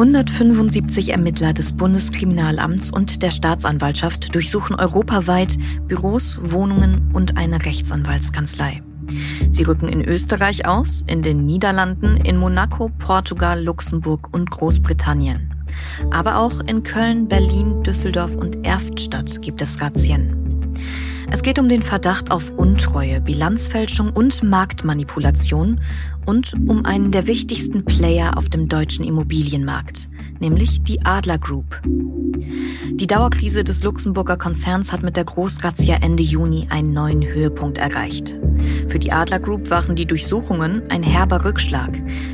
175 Ermittler des Bundeskriminalamts und der Staatsanwaltschaft durchsuchen europaweit Büros, Wohnungen und eine Rechtsanwaltskanzlei. Sie rücken in Österreich aus, in den Niederlanden, in Monaco, Portugal, Luxemburg und Großbritannien. Aber auch in Köln, Berlin, Düsseldorf und Erftstadt gibt es Razzien. Es geht um den Verdacht auf Untreue, Bilanzfälschung und Marktmanipulation und um einen der wichtigsten Player auf dem deutschen Immobilienmarkt, nämlich die Adler Group. Die Dauerkrise des Luxemburger Konzerns hat mit der Großrazzia Ende Juni einen neuen Höhepunkt erreicht. Für die Adler Group waren die Durchsuchungen ein herber Rückschlag,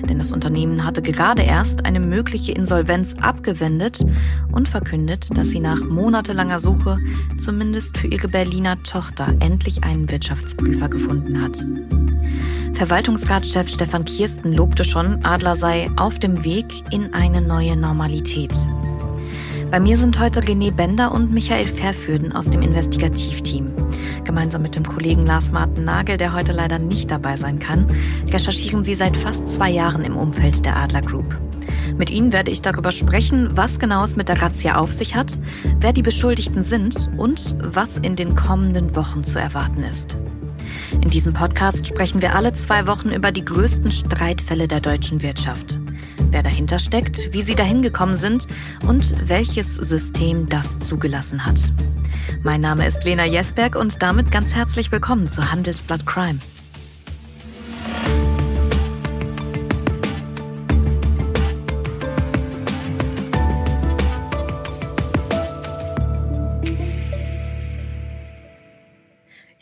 denn das Unternehmen hatte gerade erst eine mögliche Insolvenz abgewendet und verkündet, dass sie nach monatelanger Suche zumindest für ihre Berliner Tochter endlich einen Wirtschaftsprüfer gefunden hat. Verwaltungsratschef Stefan Kirsten lobte schon, Adler sei auf dem Weg in eine neue Normalität. Bei mir sind heute René Bender und Michael Verfürden aus dem Investigativteam. Gemeinsam mit dem Kollegen Lars Martin Nagel, der heute leider nicht dabei sein kann, recherchieren sie seit fast zwei Jahren im Umfeld der Adler Group. Mit ihnen werde ich darüber sprechen, was genau es mit der Razzia auf sich hat, wer die Beschuldigten sind und was in den kommenden Wochen zu erwarten ist. In diesem Podcast sprechen wir alle zwei Wochen über die größten Streitfälle der deutschen Wirtschaft wer dahinter steckt, wie sie dahin gekommen sind und welches System das zugelassen hat. Mein Name ist Lena Jesberg und damit ganz herzlich willkommen zu Handelsblatt Crime.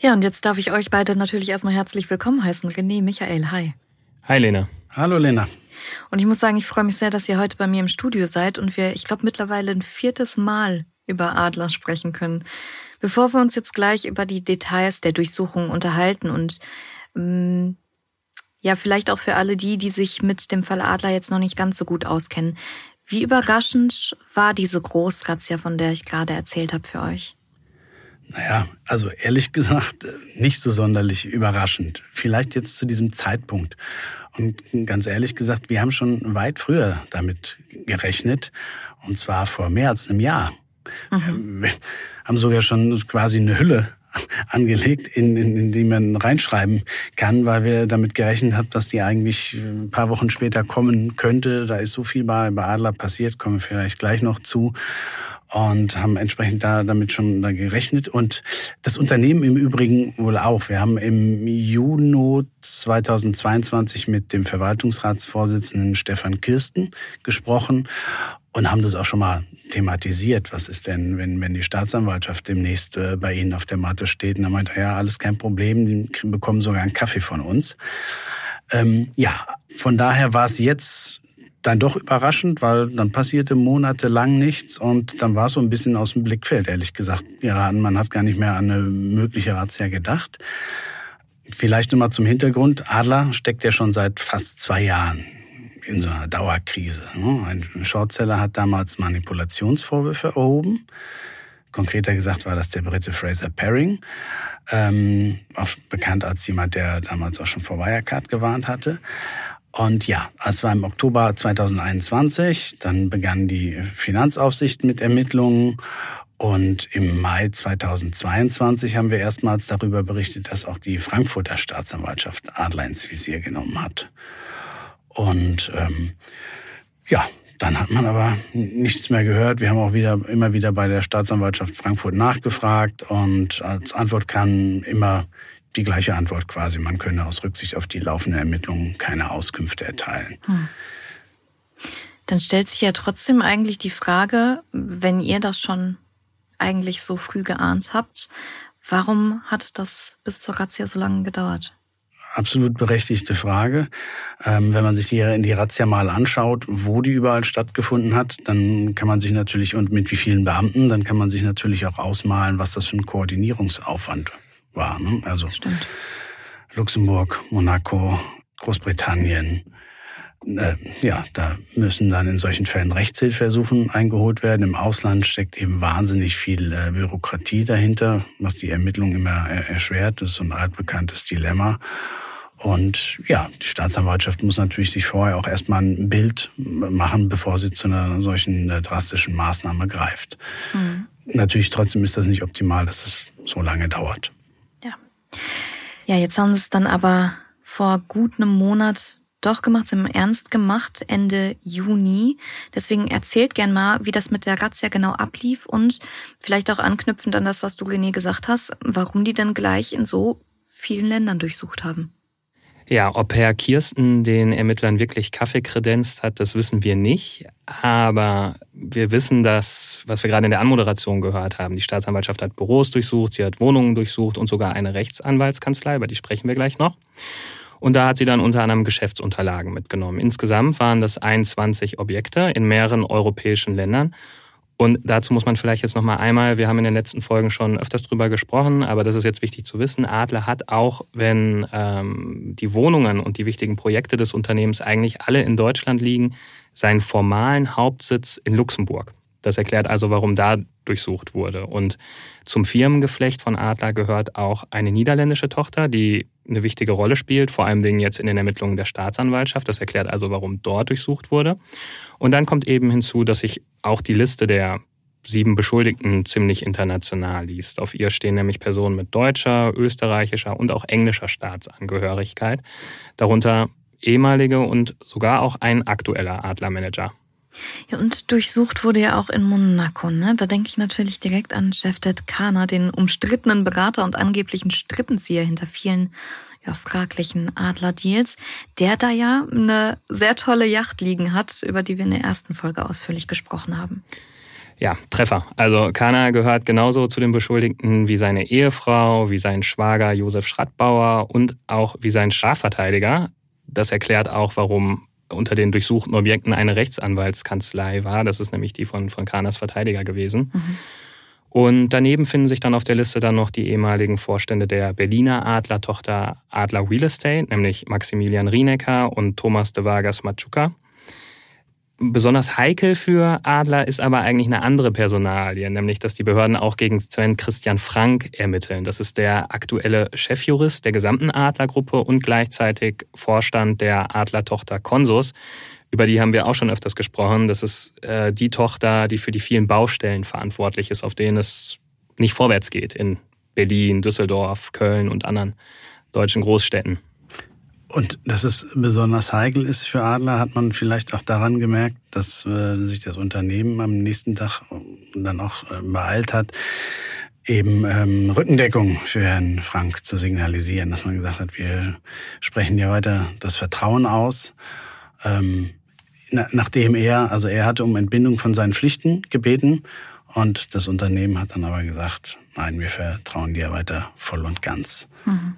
Ja, und jetzt darf ich euch beide natürlich erstmal herzlich willkommen heißen. René, Michael, hi. Hi Lena. Hallo Lena. Und ich muss sagen, ich freue mich sehr, dass ihr heute bei mir im Studio seid und wir, ich glaube, mittlerweile ein viertes Mal über Adler sprechen können. Bevor wir uns jetzt gleich über die Details der Durchsuchung unterhalten und ähm, ja, vielleicht auch für alle die, die sich mit dem Fall Adler jetzt noch nicht ganz so gut auskennen. Wie überraschend war diese Großrazzia, von der ich gerade erzählt habe, für euch? Naja, also ehrlich gesagt, äh, nicht so sonderlich überraschend. Vielleicht jetzt zu diesem Zeitpunkt. Und ganz ehrlich gesagt, wir haben schon weit früher damit gerechnet. Und zwar vor mehr als einem Jahr. Mhm. Wir haben sogar schon quasi eine Hülle angelegt, in, in, in die man reinschreiben kann, weil wir damit gerechnet haben, dass die eigentlich ein paar Wochen später kommen könnte. Da ist so viel bei, bei Adler passiert, kommen wir vielleicht gleich noch zu und haben entsprechend da damit schon da gerechnet. Und das Unternehmen im Übrigen wohl auch. Wir haben im Juni 2022 mit dem Verwaltungsratsvorsitzenden Stefan Kirsten gesprochen und haben das auch schon mal thematisiert. Was ist denn, wenn, wenn die Staatsanwaltschaft demnächst äh, bei Ihnen auf der Matte steht? Und er meinte, ja, alles kein Problem, die bekommen sogar einen Kaffee von uns. Ähm, ja, von daher war es jetzt dann doch überraschend, weil dann passierte monatelang nichts und dann war es so ein bisschen aus dem Blickfeld, ehrlich gesagt, geraten. Man hat gar nicht mehr an eine mögliche Razzia gedacht. Vielleicht nochmal zum Hintergrund. Adler steckt ja schon seit fast zwei Jahren in so einer Dauerkrise. Ne? Ein Shortseller hat damals Manipulationsvorwürfe erhoben. Konkreter gesagt war das der Brite Fraser Paring, ähm, auch bekannt als jemand, der damals auch schon vor Wirecard gewarnt hatte. Und ja, es war im Oktober 2021, dann begann die Finanzaufsicht mit Ermittlungen und im Mai 2022 haben wir erstmals darüber berichtet, dass auch die Frankfurter Staatsanwaltschaft Adler ins Visier genommen hat. Und ähm, ja, dann hat man aber nichts mehr gehört. Wir haben auch wieder immer wieder bei der Staatsanwaltschaft Frankfurt nachgefragt und als Antwort kam immer die gleiche Antwort quasi. Man könne aus Rücksicht auf die laufenden Ermittlungen keine Auskünfte erteilen. Hm. Dann stellt sich ja trotzdem eigentlich die Frage, wenn ihr das schon eigentlich so früh geahnt habt, warum hat das bis zur Razzia so lange gedauert? Absolut berechtigte Frage. Ähm, wenn man sich die, in die Razzia mal anschaut, wo die überall stattgefunden hat, dann kann man sich natürlich, und mit wie vielen Beamten, dann kann man sich natürlich auch ausmalen, was das für ein Koordinierungsaufwand war. Ne? Also Stimmt. Luxemburg, Monaco, Großbritannien. Äh, ja, da müssen dann in solchen Fällen Rechtshilfeersuchen eingeholt werden. Im Ausland steckt eben wahnsinnig viel äh, Bürokratie dahinter, was die Ermittlung immer erschwert. Das ist so ein altbekanntes Dilemma. Und ja, die Staatsanwaltschaft muss natürlich sich vorher auch erstmal ein Bild machen, bevor sie zu einer solchen äh, drastischen Maßnahme greift. Mhm. Natürlich trotzdem ist das nicht optimal, dass es so lange dauert. Ja. Jetzt haben sie es dann aber vor gut einem Monat doch gemacht, sie haben ernst gemacht, Ende Juni. Deswegen erzählt gern mal, wie das mit der Razzia genau ablief und vielleicht auch anknüpfend an das, was du René gesagt hast, warum die denn gleich in so vielen Ländern durchsucht haben. Ja, ob Herr Kirsten den Ermittlern wirklich Kaffee kredenzt hat, das wissen wir nicht. Aber wir wissen dass, was wir gerade in der Anmoderation gehört haben. Die Staatsanwaltschaft hat Büros durchsucht, sie hat Wohnungen durchsucht und sogar eine Rechtsanwaltskanzlei, über die sprechen wir gleich noch. Und da hat sie dann unter anderem Geschäftsunterlagen mitgenommen. Insgesamt waren das 21 Objekte in mehreren europäischen Ländern. Und dazu muss man vielleicht jetzt noch mal einmal, wir haben in den letzten Folgen schon öfters drüber gesprochen, aber das ist jetzt wichtig zu wissen, Adler hat auch, wenn ähm, die Wohnungen und die wichtigen Projekte des Unternehmens eigentlich alle in Deutschland liegen, seinen formalen Hauptsitz in Luxemburg. Das erklärt also, warum da durchsucht wurde. Und zum Firmengeflecht von Adler gehört auch eine niederländische Tochter, die eine wichtige Rolle spielt, vor allem jetzt in den Ermittlungen der Staatsanwaltschaft. Das erklärt also, warum dort durchsucht wurde. Und dann kommt eben hinzu, dass sich auch die Liste der sieben Beschuldigten ziemlich international liest. Auf ihr stehen nämlich Personen mit deutscher, österreichischer und auch englischer Staatsangehörigkeit, darunter ehemalige und sogar auch ein aktueller Adlermanager. Ja, und durchsucht wurde ja auch in Monaco. Ne? Da denke ich natürlich direkt an Jeftet Kana, den umstrittenen Berater und angeblichen Strippenzieher hinter vielen ja, fraglichen Adler-Deals, der da ja eine sehr tolle Yacht liegen hat, über die wir in der ersten Folge ausführlich gesprochen haben. Ja, Treffer. Also Kana gehört genauso zu den Beschuldigten wie seine Ehefrau, wie sein Schwager Josef Schrattbauer und auch wie sein Strafverteidiger. Das erklärt auch, warum unter den durchsuchten Objekten eine Rechtsanwaltskanzlei war. Das ist nämlich die von, von Kanas Verteidiger gewesen. Mhm. Und daneben finden sich dann auf der Liste dann noch die ehemaligen Vorstände der Berliner Adler-Tochter Adler Real Estate, nämlich Maximilian Rienecker und Thomas de Vargas Machuca. Besonders heikel für Adler ist aber eigentlich eine andere Personalie, nämlich dass die Behörden auch gegen Sven Christian Frank ermitteln. Das ist der aktuelle Chefjurist der gesamten Adlergruppe und gleichzeitig Vorstand der Adlertochter Consus. Über die haben wir auch schon öfters gesprochen. Das ist äh, die Tochter, die für die vielen Baustellen verantwortlich ist, auf denen es nicht vorwärts geht in Berlin, Düsseldorf, Köln und anderen deutschen Großstädten. Und dass es besonders heikel ist für Adler, hat man vielleicht auch daran gemerkt, dass äh, sich das Unternehmen am nächsten Tag dann auch äh, beeilt hat, eben ähm, Rückendeckung für Herrn Frank zu signalisieren, dass man gesagt hat, wir sprechen ja weiter das Vertrauen aus. Ähm, na, nachdem er, also er hatte um Entbindung von seinen Pflichten gebeten und das Unternehmen hat dann aber gesagt, nein, wir vertrauen dir weiter voll und ganz. Mhm.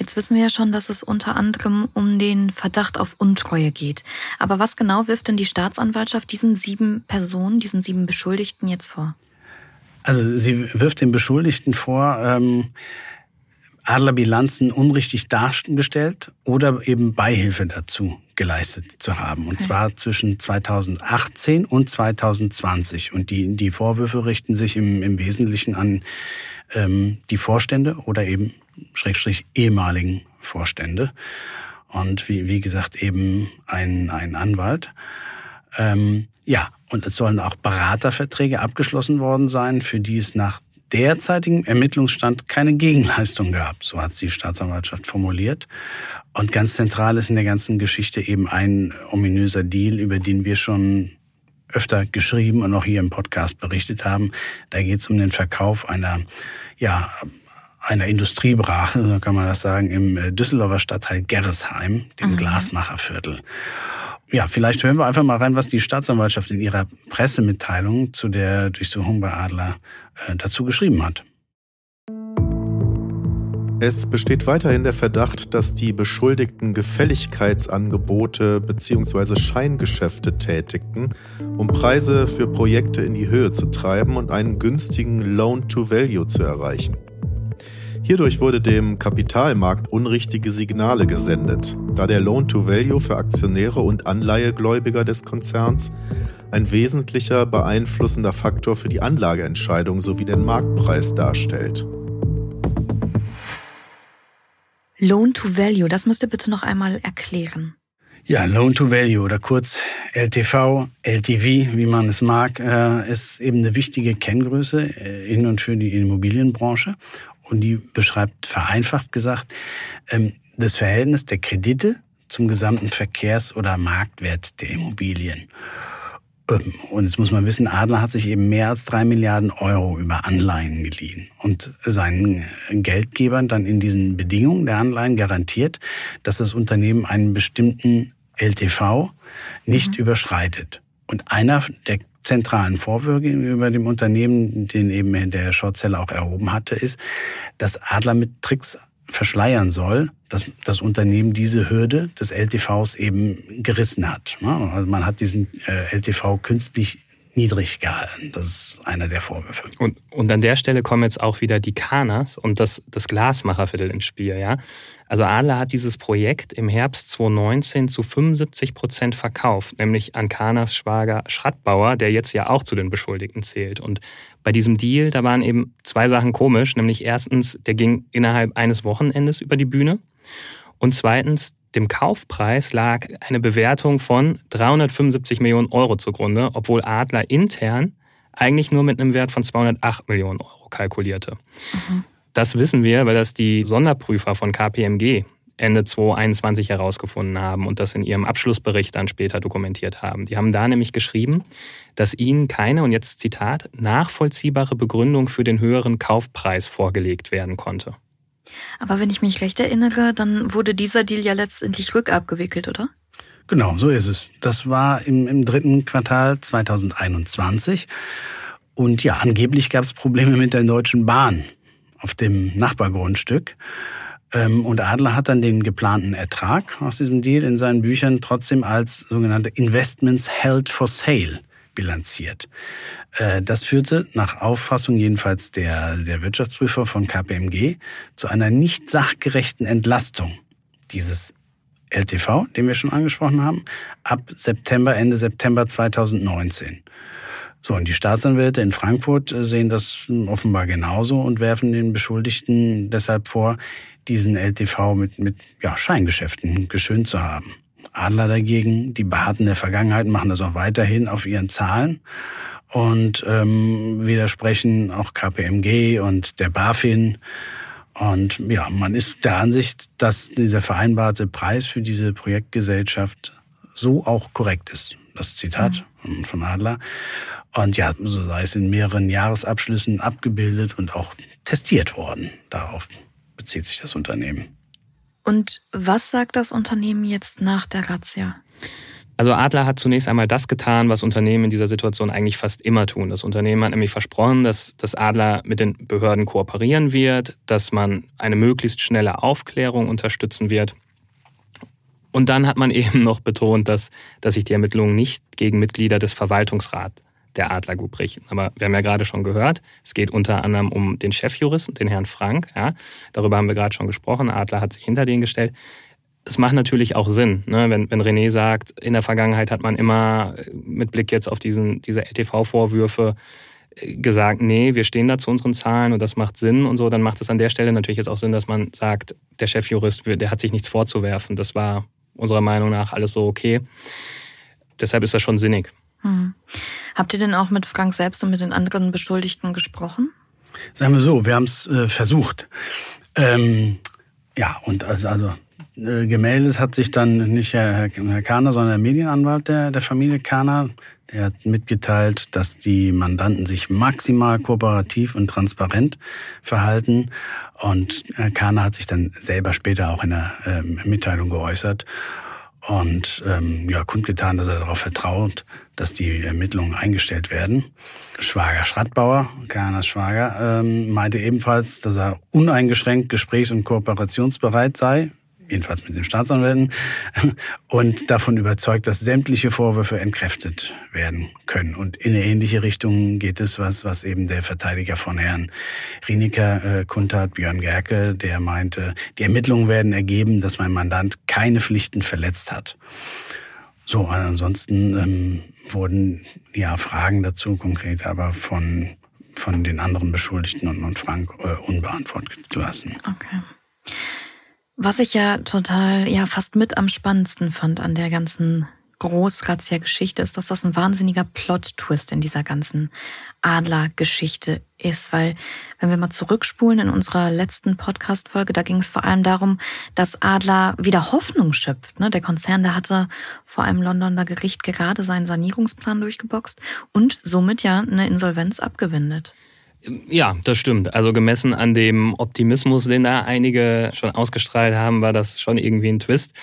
Jetzt wissen wir ja schon, dass es unter anderem um den Verdacht auf Untreue geht. Aber was genau wirft denn die Staatsanwaltschaft diesen sieben Personen, diesen sieben Beschuldigten jetzt vor? Also sie wirft den Beschuldigten vor, ähm, Adlerbilanzen unrichtig dargestellt oder eben Beihilfe dazu geleistet zu haben. Und okay. zwar zwischen 2018 und 2020. Und die, die Vorwürfe richten sich im, im Wesentlichen an ähm, die Vorstände oder eben Schrägstrich ehemaligen Vorstände. Und wie, wie gesagt, eben ein, ein Anwalt. Ähm, ja, und es sollen auch Beraterverträge abgeschlossen worden sein, für die es nach derzeitigem Ermittlungsstand keine Gegenleistung gab. So hat es die Staatsanwaltschaft formuliert. Und ganz zentral ist in der ganzen Geschichte eben ein ominöser Deal, über den wir schon öfter geschrieben und auch hier im Podcast berichtet haben. Da geht es um den Verkauf einer ja, einer Industriebrache, so kann man das sagen, im äh, Düsseldorfer Stadtteil Gerresheim, dem mhm. Glasmacherviertel. Ja, vielleicht hören wir einfach mal rein, was die Staatsanwaltschaft in ihrer Pressemitteilung zu der Durchsuchung bei Adler äh, dazu geschrieben hat. Es besteht weiterhin der Verdacht, dass die Beschuldigten Gefälligkeitsangebote bzw. Scheingeschäfte tätigten, um Preise für Projekte in die Höhe zu treiben und einen günstigen Loan-to-Value zu erreichen. Hierdurch wurde dem Kapitalmarkt unrichtige Signale gesendet, da der Loan-to-Value für Aktionäre und Anleihegläubiger des Konzerns ein wesentlicher beeinflussender Faktor für die Anlageentscheidung sowie den Marktpreis darstellt. Loan to Value, das müsst ihr bitte noch einmal erklären. Ja, Loan to Value oder kurz LTV, LTV, wie man es mag, äh, ist eben eine wichtige Kenngröße äh, in und für die Immobilienbranche. Und die beschreibt vereinfacht gesagt ähm, das Verhältnis der Kredite zum gesamten Verkehrs- oder Marktwert der Immobilien. Ähm, und jetzt muss man wissen, Adler hat sich eben mehr als drei Milliarden Euro über Anleihen geliehen und seinen Geldgebern dann in diesen Bedingungen der Anleihen garantiert, dass das Unternehmen einen bestimmten LTV nicht mhm. überschreitet. Und einer der zentralen Vorwürfe gegenüber dem Unternehmen, den eben der Shortseller auch erhoben hatte, ist, dass Adler mit Tricks verschleiern soll, dass das Unternehmen diese Hürde des LTVs eben gerissen hat. Also man hat diesen äh, LTV künstlich niedrig gehalten. Das ist einer der Vorwürfe. Und, und an der Stelle kommen jetzt auch wieder die Kanas und das, das Glasmacherviertel ins Spiel. Ja? Also Adler hat dieses Projekt im Herbst 2019 zu 75 Prozent verkauft, nämlich an Kanas Schwager Schrattbauer, der jetzt ja auch zu den Beschuldigten zählt. Und bei diesem Deal, da waren eben zwei Sachen komisch, nämlich erstens, der ging innerhalb eines Wochenendes über die Bühne und zweitens, dem Kaufpreis lag eine Bewertung von 375 Millionen Euro zugrunde, obwohl Adler intern eigentlich nur mit einem Wert von 208 Millionen Euro kalkulierte. Mhm. Das wissen wir, weil das die Sonderprüfer von KPMG Ende 2021 herausgefunden haben und das in ihrem Abschlussbericht dann später dokumentiert haben. Die haben da nämlich geschrieben, dass ihnen keine, und jetzt Zitat, nachvollziehbare Begründung für den höheren Kaufpreis vorgelegt werden konnte. Aber wenn ich mich recht erinnere, dann wurde dieser Deal ja letztendlich rückabgewickelt, oder? Genau, so ist es. Das war im, im dritten Quartal 2021. Und ja, angeblich gab es Probleme mit der Deutschen Bahn auf dem Nachbargrundstück. Ähm, und Adler hat dann den geplanten Ertrag aus diesem Deal in seinen Büchern trotzdem als sogenannte Investments held for sale bilanziert. Äh, das führte nach Auffassung jedenfalls der, der Wirtschaftsprüfer von KPMG zu einer nicht sachgerechten Entlastung dieses LTV, den wir schon angesprochen haben, ab September, Ende September 2019. So, und die Staatsanwälte in Frankfurt äh, sehen das offenbar genauso und werfen den Beschuldigten deshalb vor, diesen LTV mit, mit ja, Scheingeschäften geschönt zu haben. Adler dagegen, die Beharten der Vergangenheit machen das auch weiterhin auf ihren Zahlen und ähm, widersprechen auch KPMG und der BaFin. Und ja, man ist der Ansicht, dass dieser vereinbarte Preis für diese Projektgesellschaft so auch korrekt ist. Das Zitat mhm. von Adler. Und ja, so sei es in mehreren Jahresabschlüssen abgebildet und auch testiert worden. Darauf bezieht sich das Unternehmen. Und was sagt das Unternehmen jetzt nach der Razzia? Also Adler hat zunächst einmal das getan, was Unternehmen in dieser Situation eigentlich fast immer tun. Das Unternehmen hat nämlich versprochen, dass, dass Adler mit den Behörden kooperieren wird, dass man eine möglichst schnelle Aufklärung unterstützen wird. Und dann hat man eben noch betont, dass, dass sich die Ermittlungen nicht gegen Mitglieder des Verwaltungsrats der Adler Group richten. Aber wir haben ja gerade schon gehört, es geht unter anderem um den Chefjuristen, den Herrn Frank. Ja, darüber haben wir gerade schon gesprochen. Adler hat sich hinter den gestellt. Es macht natürlich auch Sinn, ne? wenn, wenn René sagt, in der Vergangenheit hat man immer mit Blick jetzt auf diesen, diese LTV-Vorwürfe äh, gesagt, nee, wir stehen da zu unseren Zahlen und das macht Sinn und so, dann macht es an der Stelle natürlich jetzt auch Sinn, dass man sagt, der Chefjurist, der hat sich nichts vorzuwerfen. Das war unserer Meinung nach alles so okay. Deshalb ist das schon sinnig. Hm. Habt ihr denn auch mit Frank selbst und mit den anderen Beschuldigten gesprochen? Sagen wir so, wir haben es äh, versucht. Ähm, ja, und also, also äh, gemeldet hat sich dann nicht Herr, Kahner, sondern der Medienanwalt der, der Familie Kahner. Der hat mitgeteilt, dass die Mandanten sich maximal kooperativ und transparent verhalten. Und Herr Kahner hat sich dann selber später auch in der ähm, Mitteilung geäußert und ähm, ja, kundgetan, dass er darauf vertraut, dass die Ermittlungen eingestellt werden. Schwager Schrattbauer, Kanas Schwager, ähm, meinte ebenfalls, dass er uneingeschränkt gesprächs- und kooperationsbereit sei jedenfalls mit den Staatsanwälten, und davon überzeugt, dass sämtliche Vorwürfe entkräftet werden können. Und in eine ähnliche Richtung geht es, was, was eben der Verteidiger von Herrn Rienecker äh, kundtat, Björn Gerke, der meinte, die Ermittlungen werden ergeben, dass mein Mandant keine Pflichten verletzt hat. So, ansonsten ähm, wurden ja Fragen dazu konkret aber von, von den anderen Beschuldigten und, und Frank äh, unbeantwortet gelassen. Okay. Was ich ja total, ja, fast mit am spannendsten fand an der ganzen Großrazzia-Geschichte ist, dass das ein wahnsinniger Plot-Twist in dieser ganzen Adler-Geschichte ist. Weil, wenn wir mal zurückspulen in unserer letzten Podcast-Folge, da ging es vor allem darum, dass Adler wieder Hoffnung schöpft. Ne? Der Konzern, der hatte vor einem Londoner Gericht gerade seinen Sanierungsplan durchgeboxt und somit ja eine Insolvenz abgewendet. Ja, das stimmt. Also gemessen an dem Optimismus, den da einige schon ausgestrahlt haben, war das schon irgendwie ein Twist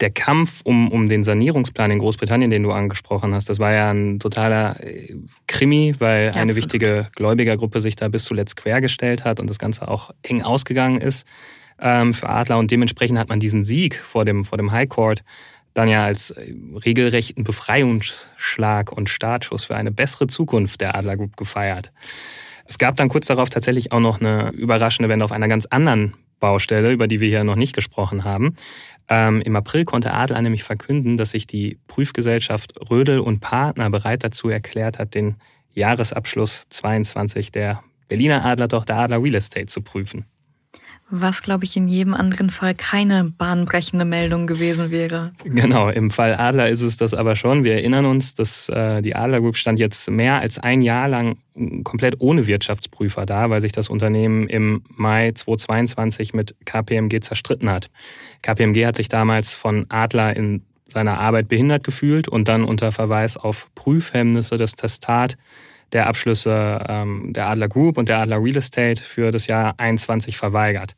der Kampf um, um den Sanierungsplan in Großbritannien, den du angesprochen hast, das war ja ein totaler äh, Krimi, weil ja, eine absolut. wichtige Gläubigergruppe sich da bis zuletzt quergestellt hat und das Ganze auch eng ausgegangen ist ähm, für Adler. Und dementsprechend hat man diesen Sieg vor dem, vor dem High Court dann ja als äh, regelrechten Befreiungsschlag und Startschuss für eine bessere Zukunft der Adler Group gefeiert. Es gab dann kurz darauf tatsächlich auch noch eine überraschende Wende auf einer ganz anderen Baustelle, über die wir hier noch nicht gesprochen haben. Ähm, Im April konnte Adler nämlich verkünden, dass sich die Prüfgesellschaft Rödel und Partner bereit dazu erklärt hat, den Jahresabschluss 22 der Berliner Adler doch der Adler Real Estate zu prüfen was, glaube ich, in jedem anderen Fall keine bahnbrechende Meldung gewesen wäre. Genau, im Fall Adler ist es das aber schon. Wir erinnern uns, dass äh, die Adler Group stand jetzt mehr als ein Jahr lang komplett ohne Wirtschaftsprüfer da, weil sich das Unternehmen im Mai 2022 mit KPMG zerstritten hat. KPMG hat sich damals von Adler in seiner Arbeit behindert gefühlt und dann unter Verweis auf Prüfhemmnisse das Testat der Abschlüsse ähm, der Adler Group und der Adler Real Estate für das Jahr 21 verweigert.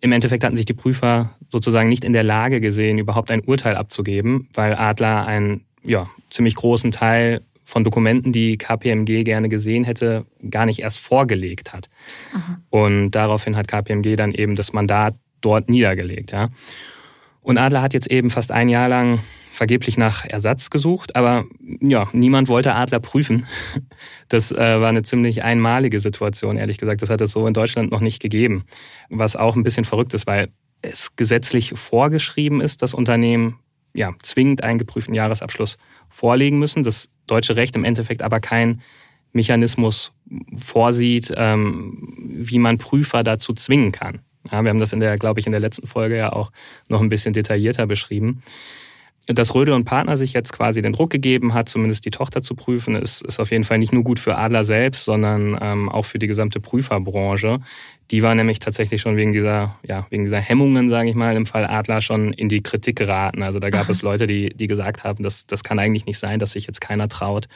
Im Endeffekt hatten sich die Prüfer sozusagen nicht in der Lage gesehen, überhaupt ein Urteil abzugeben, weil Adler einen ja, ziemlich großen Teil von Dokumenten, die KPMG gerne gesehen hätte, gar nicht erst vorgelegt hat. Mhm. Und daraufhin hat KPMG dann eben das Mandat dort niedergelegt. Ja. Und Adler hat jetzt eben fast ein Jahr lang vergeblich nach Ersatz gesucht, aber ja, niemand wollte Adler prüfen. Das äh, war eine ziemlich einmalige Situation, ehrlich gesagt. Das hat es so in Deutschland noch nicht gegeben. Was auch ein bisschen verrückt ist, weil es gesetzlich vorgeschrieben ist, dass Unternehmen ja, zwingend einen geprüften Jahresabschluss vorlegen müssen. Das deutsche Recht im Endeffekt aber kein Mechanismus vorsieht, ähm, wie man Prüfer dazu zwingen kann. Ja, wir haben das in der, glaube ich, in der letzten Folge ja auch noch ein bisschen detaillierter beschrieben dass Rödel und Partner sich jetzt quasi den Druck gegeben hat, zumindest die Tochter zu prüfen, ist, ist auf jeden Fall nicht nur gut für Adler selbst, sondern ähm, auch für die gesamte Prüferbranche. Die war nämlich tatsächlich schon wegen dieser, ja, wegen dieser Hemmungen, sage ich mal, im Fall Adler schon in die Kritik geraten. Also da gab Aha. es Leute, die, die gesagt haben, das, das kann eigentlich nicht sein, dass sich jetzt keiner traut,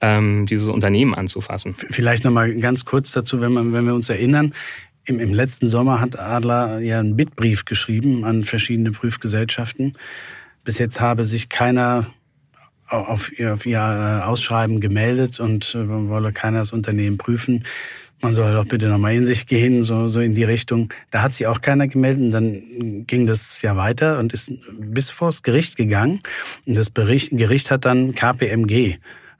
ähm, dieses Unternehmen anzufassen. Vielleicht nochmal ganz kurz dazu, wenn, man, wenn wir uns erinnern. Im, Im letzten Sommer hat Adler ja einen Bitbrief geschrieben an verschiedene Prüfgesellschaften bis jetzt habe sich keiner auf ihr, auf ihr äh, Ausschreiben gemeldet und äh, wolle keiner das Unternehmen prüfen. Man soll doch bitte nochmal in sich gehen, so, so in die Richtung. Da hat sich auch keiner gemeldet. Und dann ging das ja weiter und ist bis vors Gericht gegangen. Und das Bericht, Gericht hat dann KPMG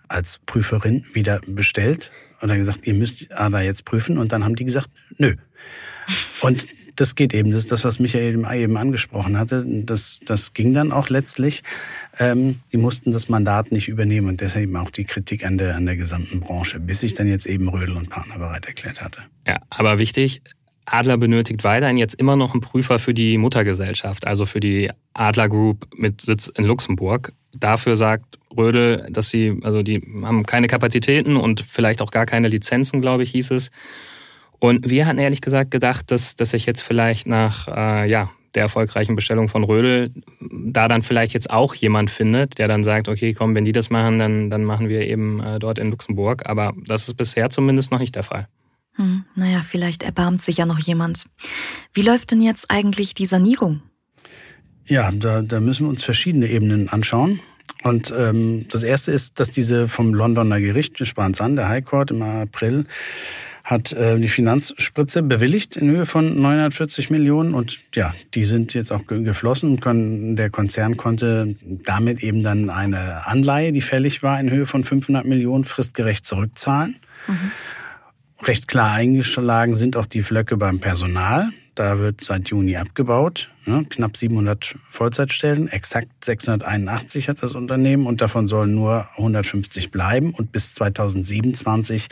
als Prüferin wieder bestellt und dann gesagt, ihr müsst aber jetzt prüfen. Und dann haben die gesagt, nö. Und das geht eben. Das ist das, was Michael eben angesprochen hatte. Das, das ging dann auch letztlich. Ähm, die mussten das Mandat nicht übernehmen und deshalb eben auch die Kritik an der, an der gesamten Branche, bis sich dann jetzt eben Rödel und Partner bereit erklärt hatte. Ja, aber wichtig, Adler benötigt weiterhin jetzt immer noch einen Prüfer für die Muttergesellschaft, also für die Adler Group mit Sitz in Luxemburg. Dafür sagt Rödel, dass sie, also die haben keine Kapazitäten und vielleicht auch gar keine Lizenzen, glaube ich, hieß es. Und wir hatten ehrlich gesagt gedacht, dass, dass sich jetzt vielleicht nach äh, ja, der erfolgreichen Bestellung von Rödel da dann vielleicht jetzt auch jemand findet, der dann sagt, okay, komm, wenn die das machen, dann, dann machen wir eben äh, dort in Luxemburg. Aber das ist bisher zumindest noch nicht der Fall. Hm, naja, vielleicht erbarmt sich ja noch jemand. Wie läuft denn jetzt eigentlich die Sanierung? Ja, da, da müssen wir uns verschiedene Ebenen anschauen. Und ähm, das erste ist, dass diese vom Londoner Gericht, Spahns an, der High Court im April, hat äh, die Finanzspritze bewilligt in Höhe von 940 Millionen und ja, die sind jetzt auch geflossen. Können, der Konzern konnte damit eben dann eine Anleihe, die fällig war, in Höhe von 500 Millionen fristgerecht zurückzahlen. Mhm. Recht klar eingeschlagen sind auch die Flöcke beim Personal. Da wird seit Juni abgebaut. Ne? Knapp 700 Vollzeitstellen, exakt 681 hat das Unternehmen und davon sollen nur 150 bleiben. Und bis 2027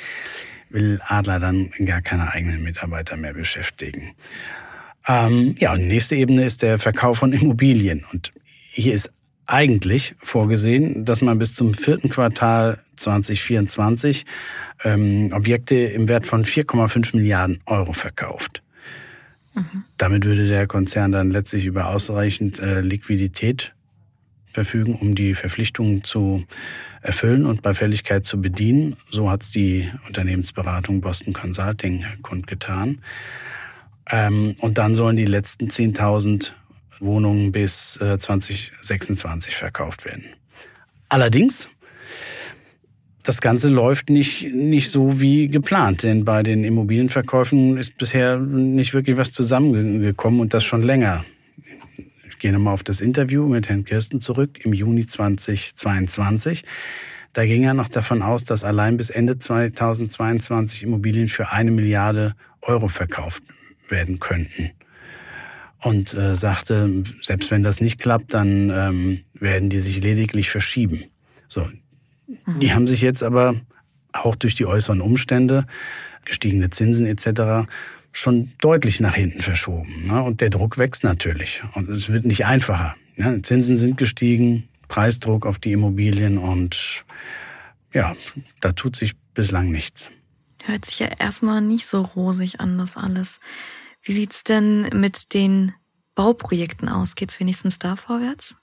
will Adler dann gar keine eigenen Mitarbeiter mehr beschäftigen. Ähm, ja, und die nächste Ebene ist der Verkauf von Immobilien. Und hier ist eigentlich vorgesehen, dass man bis zum vierten Quartal 2024 ähm, Objekte im Wert von 4,5 Milliarden Euro verkauft. Mhm. Damit würde der Konzern dann letztlich über ausreichend äh, Liquidität verfügen, um die Verpflichtungen zu erfüllen und bei Fälligkeit zu bedienen. So hat es die Unternehmensberatung Boston Consulting kundgetan. Ähm, und dann sollen die letzten 10.000 Wohnungen bis äh, 2026 verkauft werden. Allerdings, das Ganze läuft nicht, nicht so wie geplant, denn bei den Immobilienverkäufen ist bisher nicht wirklich was zusammengekommen und das schon länger. Ich gehe nochmal auf das Interview mit Herrn Kirsten zurück im Juni 2022. Da ging er noch davon aus, dass allein bis Ende 2022 Immobilien für eine Milliarde Euro verkauft werden könnten und äh, sagte, selbst wenn das nicht klappt, dann ähm, werden die sich lediglich verschieben. So, mhm. die haben sich jetzt aber auch durch die äußeren Umstände, gestiegene Zinsen etc. schon deutlich nach hinten verschoben. Ne? Und der Druck wächst natürlich und es wird nicht einfacher. Ne? Zinsen sind gestiegen, Preisdruck auf die Immobilien und ja, da tut sich bislang nichts. Hört sich ja erstmal nicht so rosig an, das alles. Wie sieht's denn mit den Bauprojekten aus? Geht's wenigstens da vorwärts?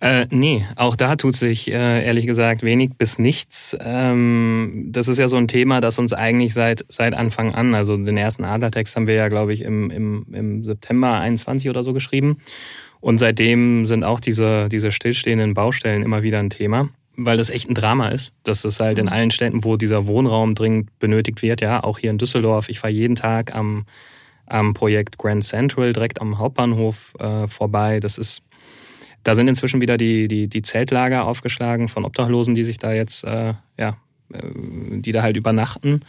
Äh, nee, auch da tut sich äh, ehrlich gesagt wenig bis nichts. Ähm, das ist ja so ein Thema, das uns eigentlich seit, seit Anfang an, also den ersten Adlertext haben wir ja, glaube ich, im, im, im September 21 oder so geschrieben. Und seitdem sind auch diese, diese stillstehenden Baustellen immer wieder ein Thema, weil das echt ein Drama ist. Das ist halt in allen Städten, wo dieser Wohnraum dringend benötigt wird, ja, auch hier in Düsseldorf. Ich fahre jeden Tag am am Projekt Grand Central direkt am Hauptbahnhof äh, vorbei. Das ist, da sind inzwischen wieder die, die, die Zeltlager aufgeschlagen von Obdachlosen, die sich da jetzt, äh, ja, äh, die da halt übernachten.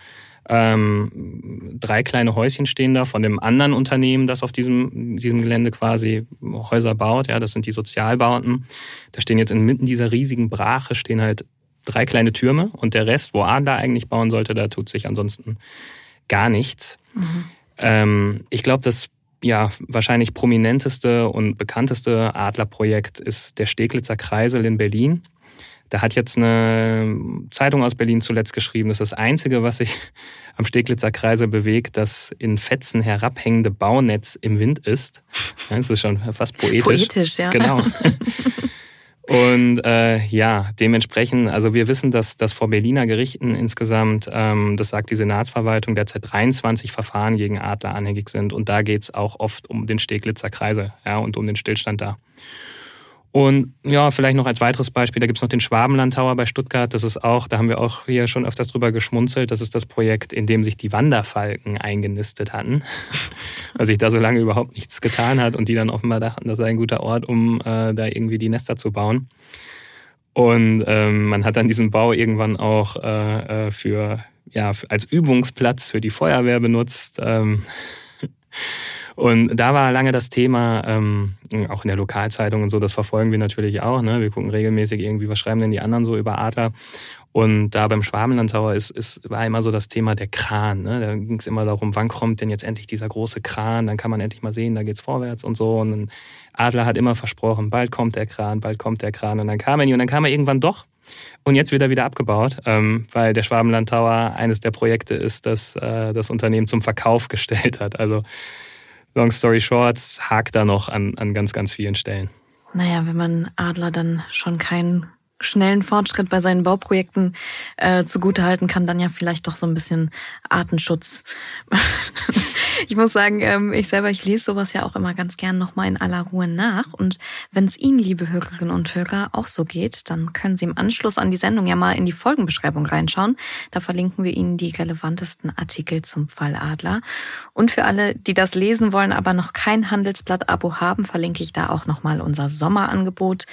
Ähm, drei kleine Häuschen stehen da von dem anderen Unternehmen, das auf diesem, diesem Gelände quasi Häuser baut. Ja, das sind die Sozialbauten. Da stehen jetzt inmitten dieser riesigen Brache stehen halt drei kleine Türme und der Rest, wo Adler eigentlich bauen sollte, da tut sich ansonsten gar nichts. Mhm. Ähm, ich glaube, das ja, wahrscheinlich prominenteste und bekannteste Adlerprojekt ist der Steglitzer Kreisel in Berlin. Da hat jetzt eine Zeitung aus Berlin zuletzt geschrieben, das ist das Einzige, was sich am Steglitzer Kreisel bewegt, das in Fetzen herabhängende Baunetz im Wind ist. Das ist schon fast poetisch. Poetisch, ja. Genau. Und äh, ja, dementsprechend, also wir wissen, dass, dass vor Berliner Gerichten insgesamt, ähm, das sagt die Senatsverwaltung, derzeit 23 Verfahren gegen Adler anhängig sind. Und da geht's auch oft um den Steglitzer Kreise ja, und um den Stillstand da. Und ja, vielleicht noch als weiteres Beispiel, da gibt's noch den Schwabenland Tower bei Stuttgart. Das ist auch, da haben wir auch hier schon öfters drüber geschmunzelt. Das ist das Projekt, in dem sich die Wanderfalken eingenistet hatten, weil sich da so lange überhaupt nichts getan hat und die dann offenbar dachten, das sei ein guter Ort, um äh, da irgendwie die Nester zu bauen. Und ähm, man hat dann diesen Bau irgendwann auch äh, äh für ja als Übungsplatz für die Feuerwehr benutzt. Ähm, und da war lange das Thema, ähm, auch in der Lokalzeitung und so, das verfolgen wir natürlich auch. Ne? Wir gucken regelmäßig irgendwie, was schreiben denn die anderen so über Adler. Und da beim Schwabenland Tower ist, ist, war immer so das Thema der Kran. Ne? Da ging es immer darum, wann kommt denn jetzt endlich dieser große Kran? Dann kann man endlich mal sehen, da geht's vorwärts und so. Und Adler hat immer versprochen, bald kommt der Kran, bald kommt der Kran. Und dann kam er nie und dann kam er irgendwann doch. Und jetzt wird er wieder abgebaut, ähm, weil der Schwabenland Tower eines der Projekte ist, das äh, das Unternehmen zum Verkauf gestellt hat. Also long story short, hakt da noch an, an ganz, ganz vielen Stellen. Naja, wenn man Adler dann schon keinen schnellen Fortschritt bei seinen Bauprojekten äh, zugutehalten kann, dann ja vielleicht doch so ein bisschen Artenschutz. ich muss sagen, ähm, ich selber, ich lese sowas ja auch immer ganz gern nochmal in aller Ruhe nach. Und wenn es Ihnen, liebe Hörerinnen und Hörer, auch so geht, dann können Sie im Anschluss an die Sendung ja mal in die Folgenbeschreibung reinschauen. Da verlinken wir Ihnen die relevantesten Artikel zum Fall Adler. Und für alle, die das lesen wollen, aber noch kein Handelsblatt-Abo haben, verlinke ich da auch nochmal unser Sommerangebot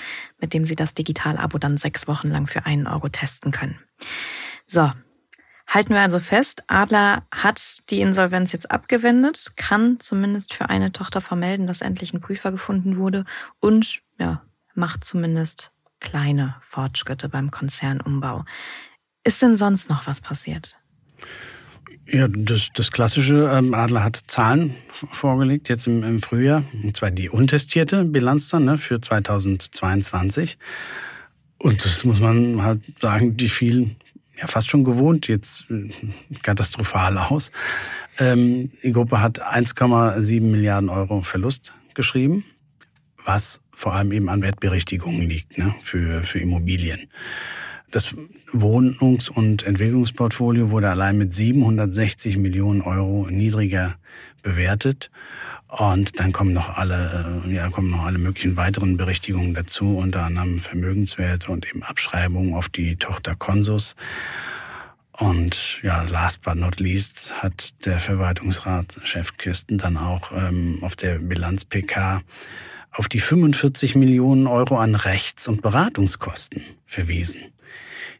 mit dem Sie das Digital-Abo dann sechs Wochen lang für einen Euro testen können. So, halten wir also fest, Adler hat die Insolvenz jetzt abgewendet, kann zumindest für eine Tochter vermelden, dass endlich ein Prüfer gefunden wurde und ja, macht zumindest kleine Fortschritte beim Konzernumbau. Ist denn sonst noch was passiert? Ja, das, das klassische ähm, Adler hat Zahlen vorgelegt, jetzt im, im Frühjahr, und zwar die untestierte Bilanz dann ne, für 2022. Und das muss man halt sagen, die fielen ja fast schon gewohnt jetzt äh, katastrophal aus. Ähm, die Gruppe hat 1,7 Milliarden Euro Verlust geschrieben, was vor allem eben an Wertberichtigungen liegt ne, für, für Immobilien. Das Wohnungs- und Entwicklungsportfolio wurde allein mit 760 Millionen Euro niedriger bewertet. Und dann kommen noch alle, äh, ja, kommen noch alle möglichen weiteren Berichtigungen dazu, unter anderem Vermögenswerte und eben Abschreibungen auf die Tochter Consus. Und ja, last but not least hat der Verwaltungsrat Chef Kirsten dann auch ähm, auf der Bilanz PK auf die 45 Millionen Euro an Rechts- und Beratungskosten verwiesen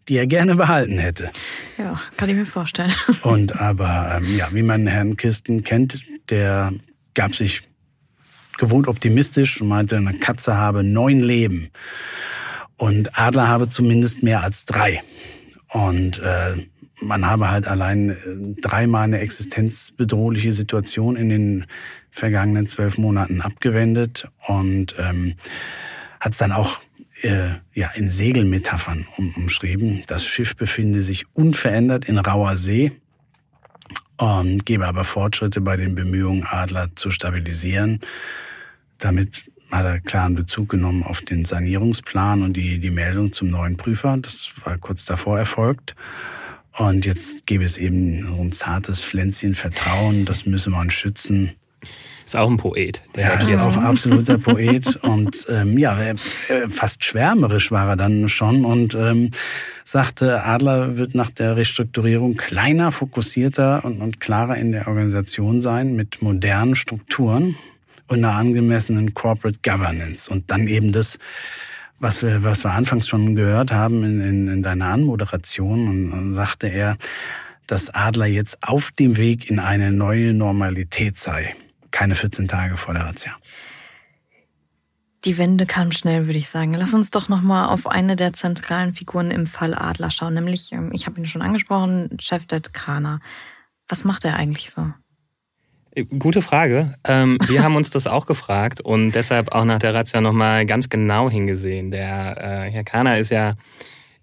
die er gerne behalten hätte. Ja, kann ich mir vorstellen. Und aber, ähm, ja, wie man Herrn Kirsten kennt, der gab sich gewohnt optimistisch und meinte, eine Katze habe neun Leben und Adler habe zumindest mehr als drei. Und äh, man habe halt allein äh, dreimal eine existenzbedrohliche Situation in den vergangenen zwölf Monaten abgewendet und ähm, hat es dann auch äh, ja, in Segelmetaphern um, umschrieben. Das Schiff befinde sich unverändert in rauer See und gebe aber Fortschritte bei den Bemühungen, Adler zu stabilisieren. Damit hat er klaren Bezug genommen auf den Sanierungsplan und die, die Meldung zum neuen Prüfer. Das war kurz davor erfolgt. Und jetzt gäbe es eben ein zartes Pflänzchen Vertrauen, das müsse man schützen. Ist auch ein Poet. Der ja, ist auch ein absoluter Poet. Und ähm, ja, fast schwärmerisch war er dann schon und ähm, sagte, Adler wird nach der Restrukturierung kleiner, fokussierter und, und klarer in der Organisation sein mit modernen Strukturen und einer angemessenen Corporate Governance. Und dann eben das, was wir, was wir anfangs schon gehört haben in, in, in deiner Anmoderation. Und, und sagte er, dass Adler jetzt auf dem Weg in eine neue Normalität sei keine 14 Tage vor der Razzia. Die Wende kam schnell, würde ich sagen. Lass uns doch noch mal auf eine der zentralen Figuren im Fall Adler schauen, nämlich, ähm, ich habe ihn schon angesprochen, Chefdet Kana. Was macht er eigentlich so? Äh, gute Frage. Ähm, wir haben uns das auch gefragt und deshalb auch nach der Razzia nochmal ganz genau hingesehen. Der äh, Herr Kana ist ja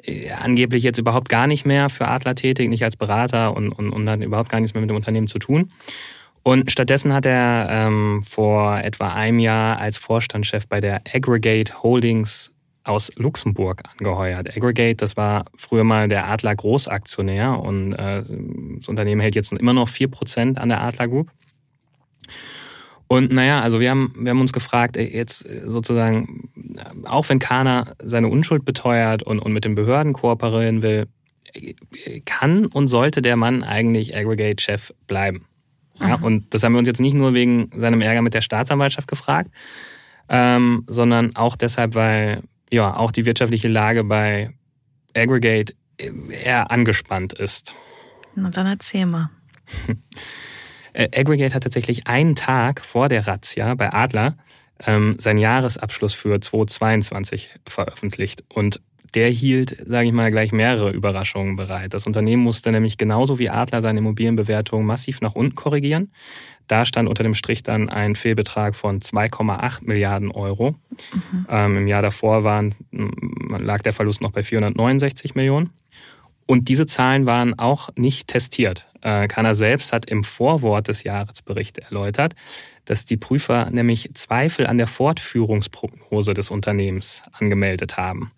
äh, angeblich jetzt überhaupt gar nicht mehr für Adler tätig, nicht als Berater und, und, und hat überhaupt gar nichts mehr mit dem Unternehmen zu tun. Und stattdessen hat er ähm, vor etwa einem Jahr als Vorstandschef bei der Aggregate Holdings aus Luxemburg angeheuert. Aggregate, das war früher mal der Adler Großaktionär und äh, das Unternehmen hält jetzt immer noch vier Prozent an der Adler Group. Und naja, also wir haben, wir haben uns gefragt, jetzt sozusagen, auch wenn Kana seine Unschuld beteuert und, und mit den Behörden kooperieren will, kann und sollte der Mann eigentlich Aggregate-Chef bleiben? Ja, und das haben wir uns jetzt nicht nur wegen seinem Ärger mit der Staatsanwaltschaft gefragt, ähm, sondern auch deshalb, weil ja auch die wirtschaftliche Lage bei Aggregate eher angespannt ist. Na dann erzähl mal. Äh, Aggregate hat tatsächlich einen Tag vor der Razzia bei Adler ähm, seinen Jahresabschluss für 2022 veröffentlicht. Und der hielt, sage ich mal, gleich mehrere Überraschungen bereit. Das Unternehmen musste nämlich genauso wie Adler seine Immobilienbewertung massiv nach unten korrigieren. Da stand unter dem Strich dann ein Fehlbetrag von 2,8 Milliarden Euro. Mhm. Ähm, Im Jahr davor waren, lag der Verlust noch bei 469 Millionen. Und diese Zahlen waren auch nicht testiert. Äh, Kana selbst hat im Vorwort des Jahresberichts erläutert, dass die Prüfer nämlich Zweifel an der Fortführungsprognose des Unternehmens angemeldet haben.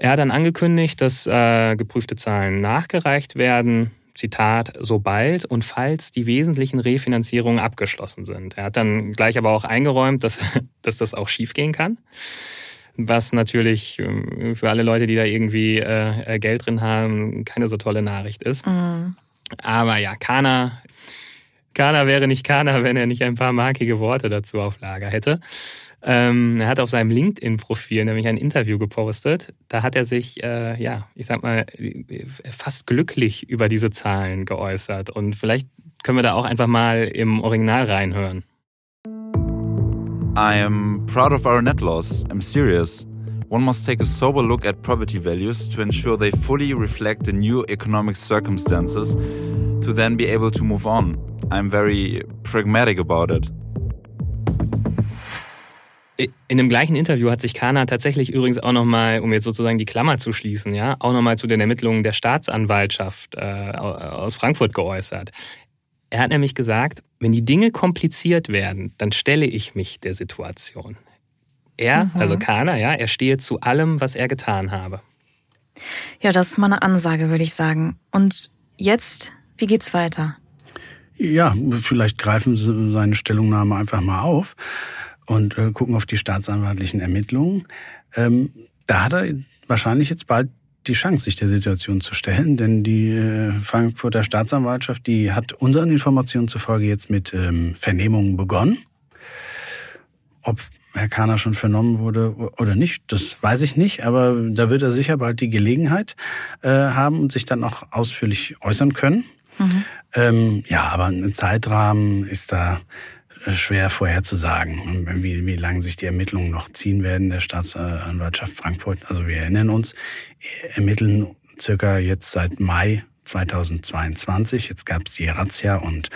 Er hat dann angekündigt, dass äh, geprüfte Zahlen nachgereicht werden. Zitat, sobald und falls die wesentlichen Refinanzierungen abgeschlossen sind. Er hat dann gleich aber auch eingeräumt, dass, dass das auch schiefgehen kann. Was natürlich ähm, für alle Leute, die da irgendwie äh, Geld drin haben, keine so tolle Nachricht ist. Mhm. Aber ja, Kana, Kana wäre nicht Kana, wenn er nicht ein paar markige Worte dazu auf Lager hätte. Ähm, er hat auf seinem LinkedIn-Profil nämlich ein Interview gepostet. Da hat er sich, äh, ja, ich sag mal, fast glücklich über diese Zahlen geäußert. Und vielleicht können wir da auch einfach mal im Original reinhören. I am proud of our net loss. I'm serious. One must take a sober look at property values to ensure they fully reflect the new economic circumstances to then be able to move on. I'm very pragmatic about it. In dem gleichen Interview hat sich Kana tatsächlich übrigens auch nochmal, um jetzt sozusagen die Klammer zu schließen, ja, auch nochmal zu den Ermittlungen der Staatsanwaltschaft äh, aus Frankfurt geäußert. Er hat nämlich gesagt, wenn die Dinge kompliziert werden, dann stelle ich mich der Situation. Er, mhm. also Kana, ja, er stehe zu allem, was er getan habe. Ja, das ist mal eine Ansage, würde ich sagen. Und jetzt, wie geht's weiter? Ja, vielleicht greifen Sie seine Stellungnahme einfach mal auf und äh, gucken auf die staatsanwaltlichen Ermittlungen. Ähm, da hat er wahrscheinlich jetzt bald die Chance, sich der Situation zu stellen, denn die äh, Frankfurter Staatsanwaltschaft, die hat unseren Informationen zufolge jetzt mit ähm, Vernehmungen begonnen. Ob Herr Kahner schon vernommen wurde oder nicht, das weiß ich nicht, aber da wird er sicher bald die Gelegenheit äh, haben und sich dann auch ausführlich äußern können. Mhm. Ähm, ja, aber ein Zeitrahmen ist da schwer vorherzusagen, wie, wie lange sich die Ermittlungen noch ziehen werden der Staatsanwaltschaft Frankfurt. Also wir erinnern uns, ermitteln circa jetzt seit Mai 2022. Jetzt gab es die Razzia und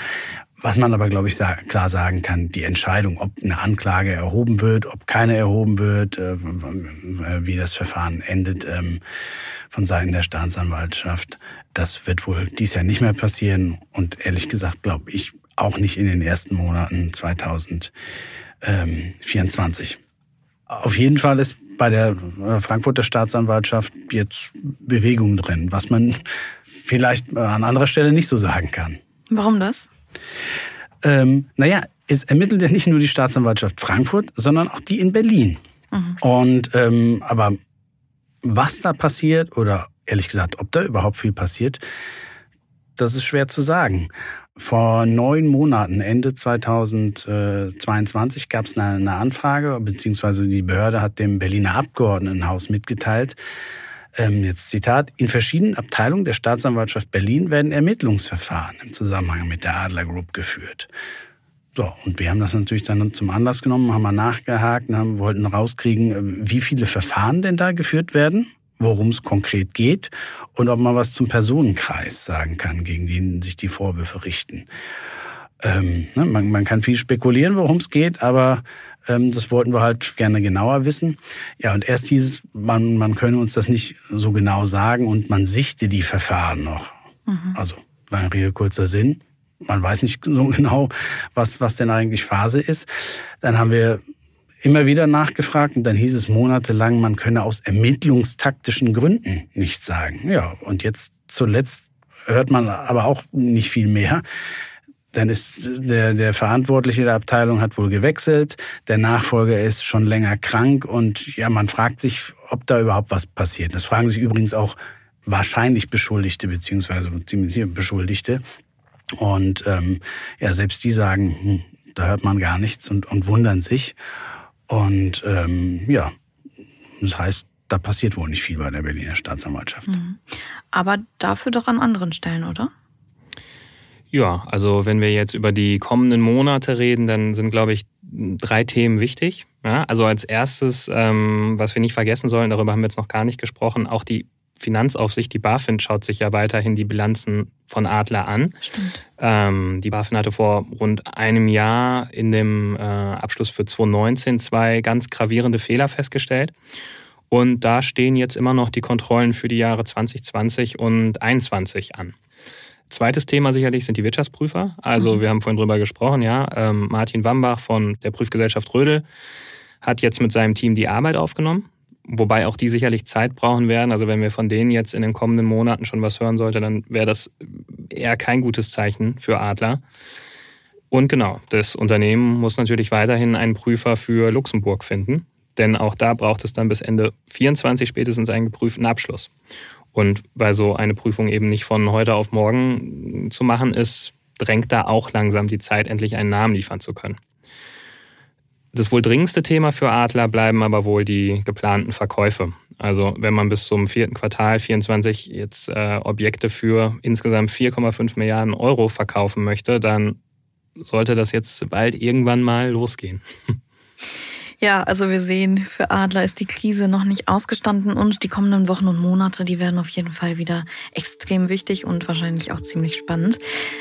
was man aber, glaube ich, klar sagen kann, die Entscheidung, ob eine Anklage erhoben wird, ob keine erhoben wird, äh, wie das Verfahren endet ähm, von Seiten der Staatsanwaltschaft, das wird wohl dies Jahr nicht mehr passieren. Und ehrlich gesagt, glaube ich, auch nicht in den ersten Monaten 2024. Auf jeden Fall ist bei der äh, Frankfurter Staatsanwaltschaft jetzt Bewegung drin, was man vielleicht an anderer Stelle nicht so sagen kann. Warum das? Ähm, naja, es ermittelt ja nicht nur die Staatsanwaltschaft Frankfurt, sondern auch die in Berlin. Mhm. Und ähm, aber was da passiert oder ehrlich gesagt, ob da überhaupt viel passiert, das ist schwer zu sagen. Vor neun Monaten, Ende 2022, gab es eine, Anfrage, beziehungsweise die Behörde hat dem Berliner Abgeordnetenhaus mitgeteilt, ähm, jetzt Zitat, in verschiedenen Abteilungen der Staatsanwaltschaft Berlin werden Ermittlungsverfahren im Zusammenhang mit der Adler Group geführt. So, und wir haben das natürlich dann zum Anlass genommen, haben mal nachgehakt, haben, wollten rauskriegen, wie viele Verfahren denn da geführt werden worum es konkret geht und ob man was zum Personenkreis sagen kann, gegen den sich die Vorwürfe richten. Ähm, ne, man, man, kann viel spekulieren, worum es geht, aber ähm, das wollten wir halt gerne genauer wissen. Ja, und erst hieß es, man, man könne uns das nicht so genau sagen und man sichte die Verfahren noch. Mhm. Also, lange Rede, kurzer Sinn. Man weiß nicht so genau, was, was denn eigentlich Phase ist. Dann haben wir immer wieder nachgefragt und dann hieß es monatelang, man könne aus ermittlungstaktischen Gründen nichts sagen. Ja, und jetzt zuletzt hört man aber auch nicht viel mehr. Dann ist der, der Verantwortliche der Abteilung hat wohl gewechselt, der Nachfolger ist schon länger krank und ja, man fragt sich, ob da überhaupt was passiert. Das fragen sich übrigens auch wahrscheinlich Beschuldigte beziehungsweise ziemlich sicher Beschuldigte. Und ähm, ja, selbst die sagen, hm, da hört man gar nichts und, und wundern sich. Und ähm, ja, das heißt, da passiert wohl nicht viel bei der Berliner Staatsanwaltschaft. Mhm. Aber dafür doch an anderen Stellen, oder? Ja, also wenn wir jetzt über die kommenden Monate reden, dann sind, glaube ich, drei Themen wichtig. Ja, also als erstes, ähm, was wir nicht vergessen sollen, darüber haben wir jetzt noch gar nicht gesprochen, auch die Finanzaufsicht, die BaFin, schaut sich ja weiterhin die Bilanzen von Adler an. Ähm, die BaFin hatte vor rund einem Jahr in dem äh, Abschluss für 2019 zwei ganz gravierende Fehler festgestellt. Und da stehen jetzt immer noch die Kontrollen für die Jahre 2020 und 2021 an. Zweites Thema sicherlich sind die Wirtschaftsprüfer. Also mhm. wir haben vorhin drüber gesprochen, ja. Ähm, Martin Wambach von der Prüfgesellschaft Rödel hat jetzt mit seinem Team die Arbeit aufgenommen. Wobei auch die sicherlich Zeit brauchen werden. Also wenn wir von denen jetzt in den kommenden Monaten schon was hören sollten, dann wäre das eher kein gutes Zeichen für Adler. Und genau, das Unternehmen muss natürlich weiterhin einen Prüfer für Luxemburg finden. Denn auch da braucht es dann bis Ende 24 spätestens einen geprüften Abschluss. Und weil so eine Prüfung eben nicht von heute auf morgen zu machen ist, drängt da auch langsam die Zeit, endlich einen Namen liefern zu können. Das wohl dringendste Thema für Adler bleiben aber wohl die geplanten Verkäufe. Also wenn man bis zum vierten Quartal 24 jetzt äh, Objekte für insgesamt 4,5 Milliarden Euro verkaufen möchte, dann sollte das jetzt bald irgendwann mal losgehen. Ja, also wir sehen, für Adler ist die Krise noch nicht ausgestanden und die kommenden Wochen und Monate, die werden auf jeden Fall wieder extrem wichtig und wahrscheinlich auch ziemlich spannend.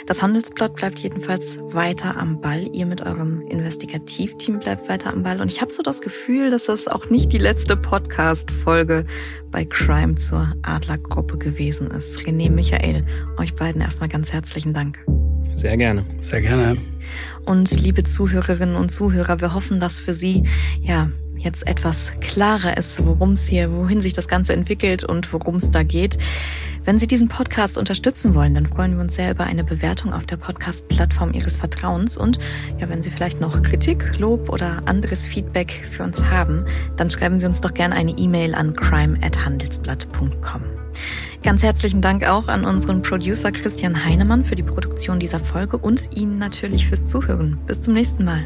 Das Handelsblatt bleibt jedenfalls weiter am Ball. Ihr mit eurem Investigativteam bleibt weiter am Ball. Und ich habe so das Gefühl, dass das auch nicht die letzte Podcast-Folge bei Crime zur Adlergruppe gewesen ist. René, Michael, euch beiden erstmal ganz herzlichen Dank. Sehr gerne. Sehr gerne. Und liebe Zuhörerinnen und Zuhörer, wir hoffen, dass für Sie ja jetzt etwas klarer ist, worum es hier, wohin sich das Ganze entwickelt und worum es da geht. Wenn Sie diesen Podcast unterstützen wollen, dann freuen wir uns sehr über eine Bewertung auf der Podcast-Plattform Ihres Vertrauens. Und ja, wenn Sie vielleicht noch Kritik, Lob oder anderes Feedback für uns haben, dann schreiben Sie uns doch gerne eine E-Mail an crime@handelsblatt.com. Ganz herzlichen Dank auch an unseren Producer Christian Heinemann für die Produktion dieser Folge und Ihnen natürlich fürs Zuhören. Bis zum nächsten Mal.